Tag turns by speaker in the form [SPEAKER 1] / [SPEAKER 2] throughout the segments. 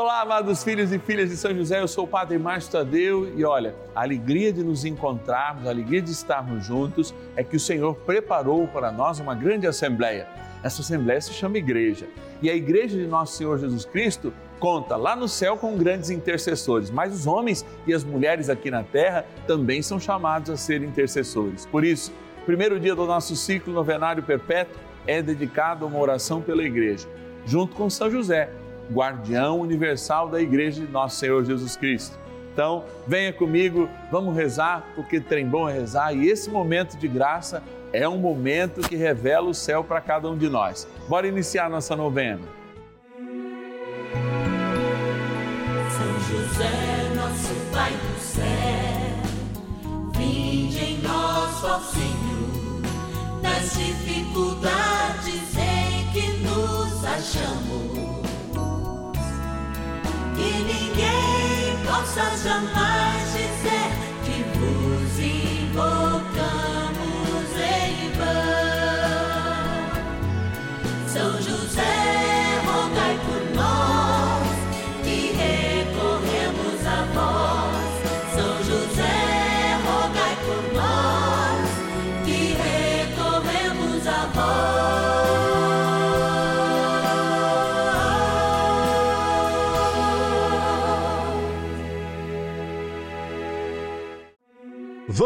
[SPEAKER 1] Olá, amados filhos e filhas de São José, eu sou o Padre Márcio Tadeu e olha, a alegria de nos encontrarmos, a alegria de estarmos juntos é que o Senhor preparou para nós uma grande assembleia. Essa assembleia se chama Igreja e a Igreja de Nosso Senhor Jesus Cristo conta lá no céu com grandes intercessores, mas os homens e as mulheres aqui na terra também são chamados a ser intercessores. Por isso, o primeiro dia do nosso ciclo novenário perpétuo é dedicado a uma oração pela Igreja, junto com São José guardião universal da Igreja de Nosso Senhor Jesus Cristo. Então, venha comigo, vamos rezar, porque trem bom é rezar e esse momento de graça é um momento que revela o céu para cada um de nós. Bora iniciar nossa novena.
[SPEAKER 2] São José, nosso Pai do céu, vinde em nós, ó Senhor, nas dificuldades em que nos achamos que ninguém possa jamais dizer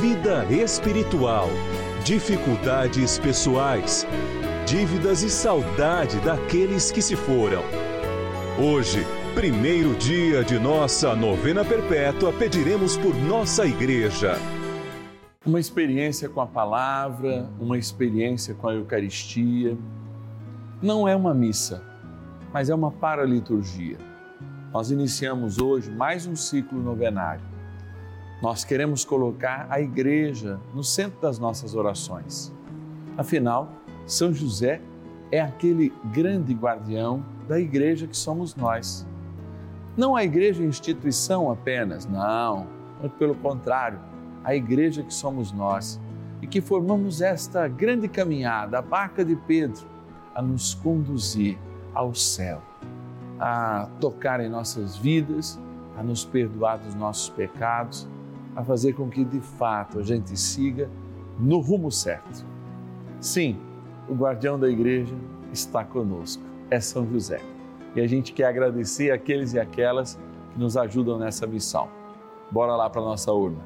[SPEAKER 3] vida espiritual, dificuldades pessoais, dívidas e saudade daqueles que se foram. Hoje, primeiro dia de nossa novena perpétua, pediremos por nossa igreja.
[SPEAKER 1] Uma experiência com a palavra, uma experiência com a Eucaristia. Não é uma missa, mas é uma paraliturgia. Nós iniciamos hoje mais um ciclo novenário. Nós queremos colocar a igreja no centro das nossas orações. Afinal, São José é aquele grande guardião da igreja que somos nós. Não a igreja instituição apenas, não, muito pelo contrário, a igreja que somos nós e que formamos esta grande caminhada, a barca de Pedro, a nos conduzir ao céu, a tocar em nossas vidas, a nos perdoar dos nossos pecados, a fazer com que de fato a gente siga no rumo certo. Sim, o guardião da igreja está conosco, é São José. E a gente quer agradecer aqueles e aquelas que nos ajudam nessa missão. Bora lá para a nossa urna.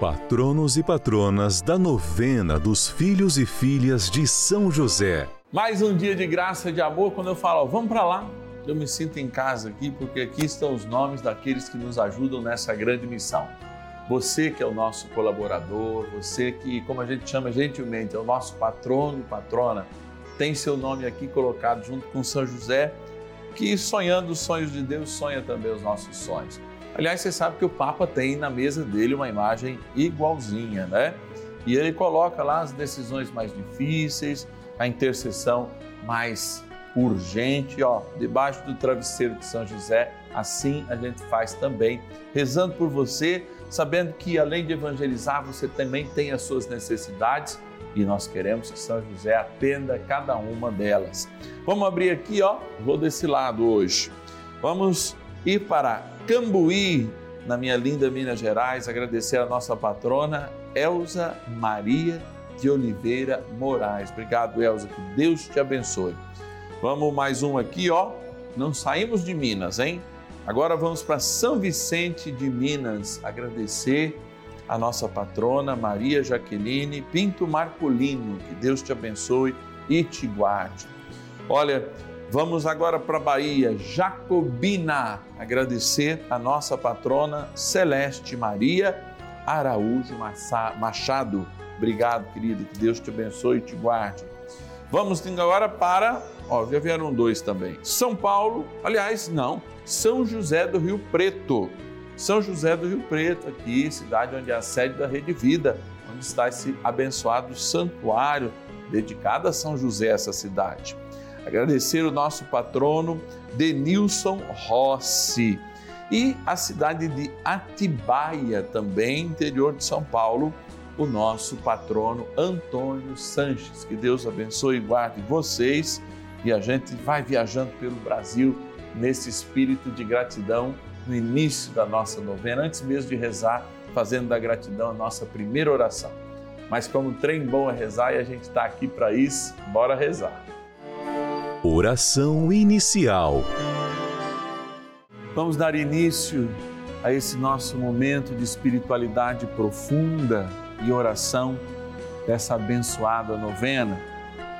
[SPEAKER 3] Patronos e patronas da novena dos filhos e filhas de São José.
[SPEAKER 1] Mais um dia de graça e de amor. Quando eu falo, ó, vamos para lá, eu me sinto em casa aqui, porque aqui estão os nomes daqueles que nos ajudam nessa grande missão. Você que é o nosso colaborador, você que, como a gente chama gentilmente, é o nosso patrono e patrona, tem seu nome aqui colocado junto com São José, que sonhando os sonhos de Deus, sonha também os nossos sonhos. Aliás, você sabe que o Papa tem na mesa dele uma imagem igualzinha, né? E ele coloca lá as decisões mais difíceis, a intercessão mais urgente, ó, debaixo do travesseiro de São José. Assim a gente faz também, rezando por você, sabendo que além de evangelizar, você também tem as suas necessidades e nós queremos que São José atenda cada uma delas. Vamos abrir aqui, ó, vou desse lado hoje. Vamos ir para Cambuí, na minha linda Minas Gerais, agradecer a nossa patrona Elza Maria de Oliveira Moraes. Obrigado, Elza, que Deus te abençoe. Vamos mais um aqui, ó. Não saímos de Minas, hein? Agora vamos para São Vicente de Minas agradecer a nossa patrona Maria Jaqueline Pinto Marcolino. Que Deus te abençoe e te guarde. Olha, vamos agora para a Bahia, Jacobina, agradecer a nossa patrona Celeste Maria Araújo Machado. Obrigado, querida, que Deus te abençoe e te guarde. Vamos agora para, ó, já vieram dois também. São Paulo, aliás, não, São José do Rio Preto. São José do Rio Preto, aqui, cidade onde é a sede da Rede Vida, onde está esse abençoado santuário dedicado a São José, essa cidade. Agradecer o nosso patrono Denilson Rossi e a cidade de Atibaia, também interior de São Paulo, o nosso patrono Antônio Sanches. Que Deus abençoe e guarde vocês e a gente vai viajando pelo Brasil nesse espírito de gratidão no início da nossa novena, antes mesmo de rezar, fazendo da gratidão a nossa primeira oração. Mas como trem bom é rezar e a gente está aqui para isso, bora rezar.
[SPEAKER 3] Oração inicial.
[SPEAKER 1] Vamos dar início a esse nosso momento de espiritualidade profunda e oração dessa abençoada novena,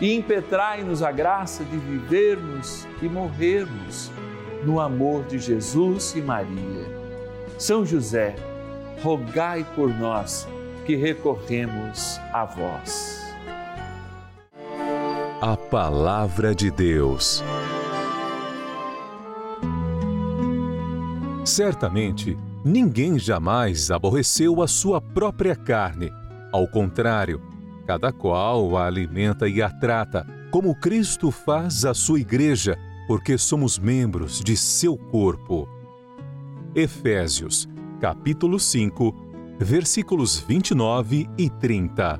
[SPEAKER 1] e impetrai-nos a graça de vivermos e morrermos no amor de Jesus e Maria. São José, rogai por nós que recorremos a vós.
[SPEAKER 3] A Palavra de Deus. Certamente, ninguém jamais aborreceu a sua própria carne. Ao contrário, Cada qual a alimenta e a trata, como Cristo faz a sua igreja, porque somos membros de seu corpo. Efésios, capítulo 5, versículos 29 e 30.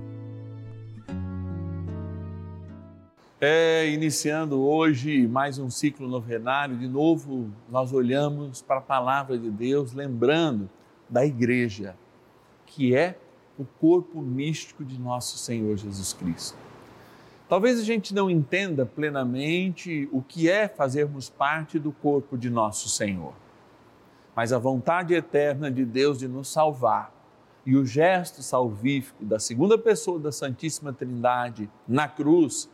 [SPEAKER 1] É, iniciando hoje mais um ciclo novenário, de novo nós olhamos para a palavra de Deus, lembrando da igreja, que é o corpo místico de nosso Senhor Jesus Cristo. Talvez a gente não entenda plenamente o que é fazermos parte do corpo de nosso Senhor, mas a vontade eterna de Deus de nos salvar e o gesto salvífico da segunda pessoa da Santíssima Trindade na cruz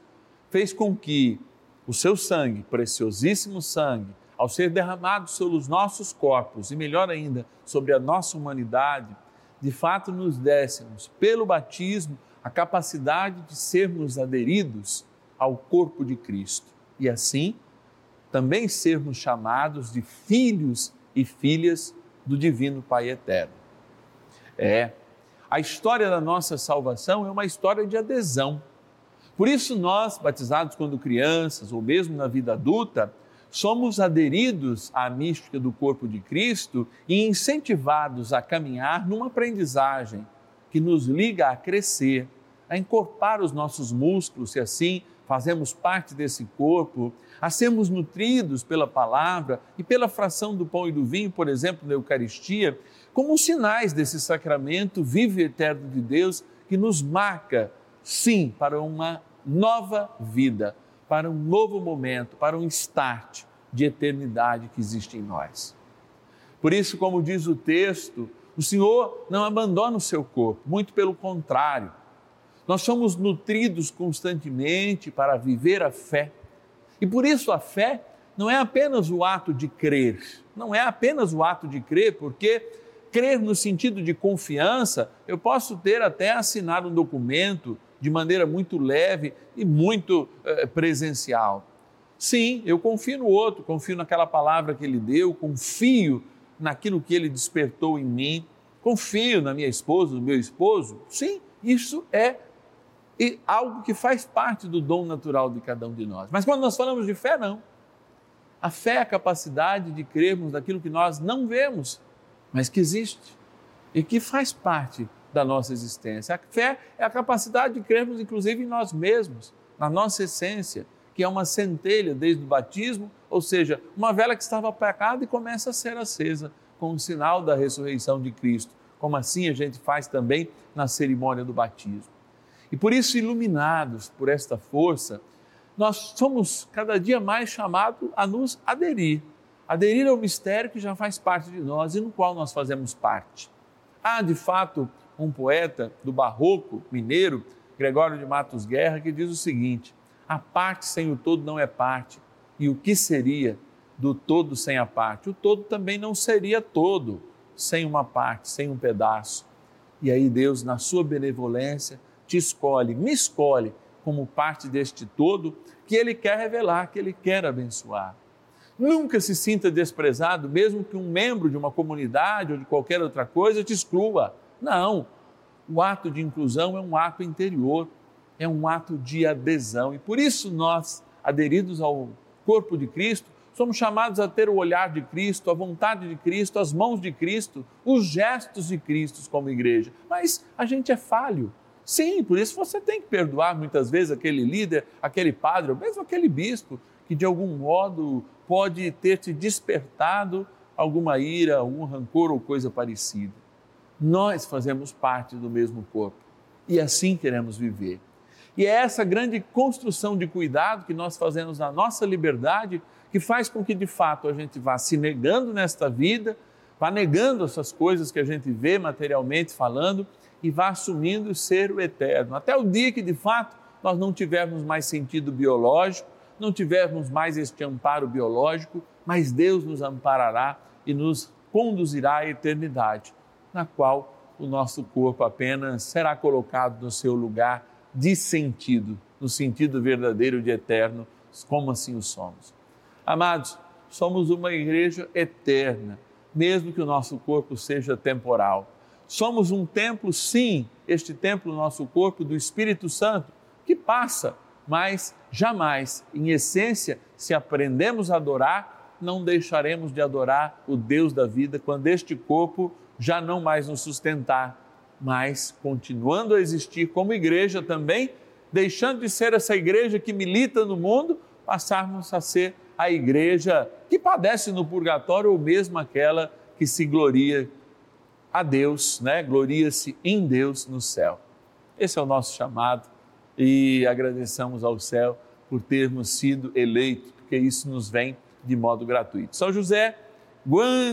[SPEAKER 1] fez com que o seu sangue, preciosíssimo sangue, ao ser derramado sobre os nossos corpos e melhor ainda, sobre a nossa humanidade, de fato nos dessemos, pelo batismo, a capacidade de sermos aderidos ao corpo de Cristo e assim também sermos chamados de filhos e filhas do Divino Pai Eterno. É, a história da nossa salvação é uma história de adesão. Por isso, nós, batizados quando crianças ou mesmo na vida adulta, somos aderidos à mística do corpo de Cristo e incentivados a caminhar numa aprendizagem que nos liga a crescer, a encorpar os nossos músculos, se assim fazemos parte desse corpo, a sermos nutridos pela palavra e pela fração do pão e do vinho, por exemplo, na Eucaristia, como sinais desse sacramento vivo e eterno de Deus que nos marca, sim, para uma nova vida, para um novo momento, para um start de eternidade que existe em nós. Por isso, como diz o texto, o Senhor não abandona o seu corpo, muito pelo contrário. Nós somos nutridos constantemente para viver a fé. E por isso a fé não é apenas o ato de crer, não é apenas o ato de crer, porque crer no sentido de confiança, eu posso ter até assinado um documento de maneira muito leve e muito eh, presencial. Sim, eu confio no outro, confio naquela palavra que ele deu, confio naquilo que ele despertou em mim, confio na minha esposa, no meu esposo. Sim, isso é algo que faz parte do dom natural de cada um de nós. Mas quando nós falamos de fé, não. A fé é a capacidade de crermos naquilo que nós não vemos, mas que existe e que faz parte da nossa existência. A fé é a capacidade de crermos, inclusive, em nós mesmos, na nossa essência, que é uma centelha desde o batismo, ou seja, uma vela que estava apagada e começa a ser acesa com o sinal da ressurreição de Cristo, como assim a gente faz também na cerimônia do batismo. E por isso, iluminados por esta força, nós somos cada dia mais chamados a nos aderir. Aderir ao mistério que já faz parte de nós e no qual nós fazemos parte. Há, de fato, um poeta do barroco mineiro, Gregório de Matos Guerra, que diz o seguinte: a parte sem o todo não é parte. E o que seria do todo sem a parte? O todo também não seria todo sem uma parte, sem um pedaço. E aí Deus, na sua benevolência, te escolhe, me escolhe como parte deste todo que Ele quer revelar, que Ele quer abençoar. Nunca se sinta desprezado, mesmo que um membro de uma comunidade ou de qualquer outra coisa te exclua. Não. O ato de inclusão é um ato interior, é um ato de adesão. E por isso nós, aderidos ao corpo de Cristo, somos chamados a ter o olhar de Cristo, a vontade de Cristo, as mãos de Cristo, os gestos de Cristo como igreja. Mas a gente é falho. Sim, por isso você tem que perdoar muitas vezes aquele líder, aquele padre, ou mesmo aquele bispo, que de algum modo pode ter te despertado alguma ira, algum rancor ou coisa parecida. Nós fazemos parte do mesmo corpo e assim queremos viver. E é essa grande construção de cuidado que nós fazemos na nossa liberdade que faz com que de fato a gente vá se negando nesta vida, vá negando essas coisas que a gente vê materialmente falando e vá assumindo ser o eterno. Até o dia que de fato nós não tivermos mais sentido biológico, não tivermos mais este amparo biológico, mas Deus nos amparará e nos conduzirá à eternidade na qual o nosso corpo apenas será colocado no seu lugar de sentido, no sentido verdadeiro de eterno, como assim o somos. Amados, somos uma igreja eterna, mesmo que o nosso corpo seja temporal. Somos um templo, sim, este templo, nosso corpo, do Espírito Santo, que passa, mas jamais, em essência, se aprendemos a adorar, não deixaremos de adorar o Deus da vida quando este corpo já não mais nos sustentar, mas continuando a existir como igreja também, deixando de ser essa igreja que milita no mundo, passarmos a ser a igreja que padece no purgatório ou mesmo aquela que se gloria a Deus, né? Gloria-se em Deus no céu. Esse é o nosso chamado e agradecemos ao céu por termos sido eleitos, porque isso nos vem de modo gratuito. São José,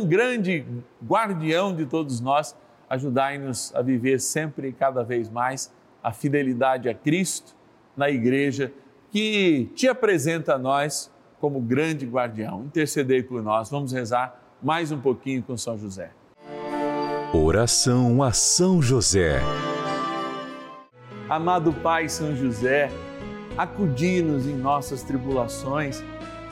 [SPEAKER 1] grande guardião de todos nós, ajudai-nos a viver sempre e cada vez mais a fidelidade a Cristo na igreja que te apresenta a nós como grande guardião. Intercedei por nós. Vamos rezar mais um pouquinho com São José.
[SPEAKER 3] Oração a São José.
[SPEAKER 1] Amado Pai São José, acudi-nos em nossas tribulações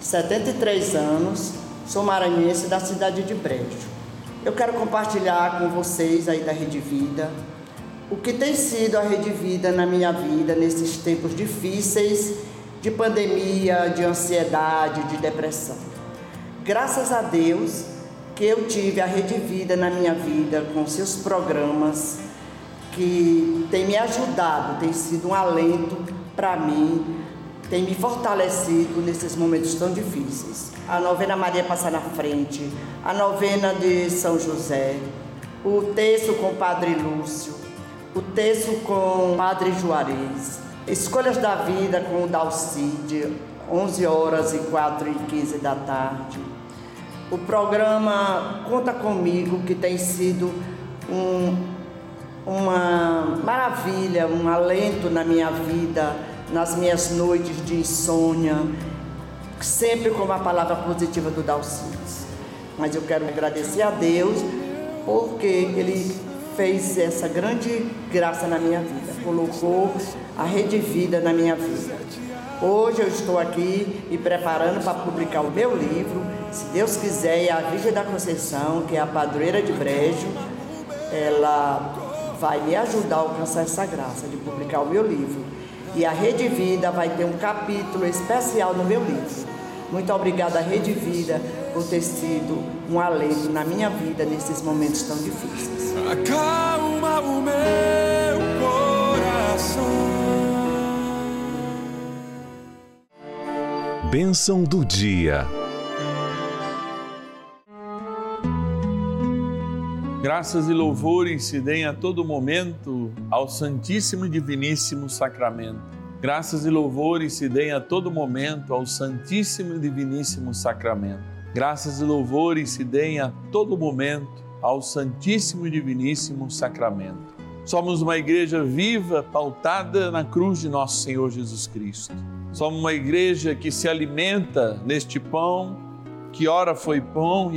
[SPEAKER 4] 73 anos, sou maranhense da cidade de Brejo. Eu quero compartilhar com vocês aí da Rede Vida o que tem sido a Rede Vida na minha vida nesses tempos difíceis de pandemia, de ansiedade, de depressão. Graças a Deus que eu tive a Rede Vida na minha vida com seus programas que tem me ajudado, tem sido um alento para mim, tem me fortalecido nesses momentos tão difíceis. A novena Maria Passa na Frente, a novena de São José, o texto com o Padre Lúcio, o texto com o Padre Juarez, Escolhas da Vida com o Dalcide, 11 horas e 4 e 15 da tarde. O programa Conta Comigo, que tem sido um, uma maravilha, um alento na minha vida, nas minhas noites de insônia, sempre com a palavra positiva do Dalcides. Mas eu quero agradecer a Deus porque Ele fez essa grande graça na minha vida, colocou a Rede Vida na minha vida. Hoje eu estou aqui me preparando para publicar o meu livro, se Deus quiser, e a Virgem da Conceição, que é a padroeira de Brejo, ela vai me ajudar a alcançar essa graça de publicar o meu livro. E a Rede Vida vai ter um capítulo especial no meu livro. Muito obrigada, Rede Vida, por ter sido um alento na minha vida nesses momentos tão difíceis.
[SPEAKER 2] Acalma o meu coração.
[SPEAKER 3] Bênção do dia.
[SPEAKER 1] Graças e louvores se deem a todo momento ao Santíssimo e Diviníssimo Sacramento. Graças e louvores se deem a todo momento ao Santíssimo e Diviníssimo Sacramento. Graças e louvores se deem a todo momento ao Santíssimo e Diviníssimo Sacramento. Somos uma igreja viva, pautada na cruz de nosso Senhor Jesus Cristo. Somos uma igreja que se alimenta neste pão, que ora foi pão e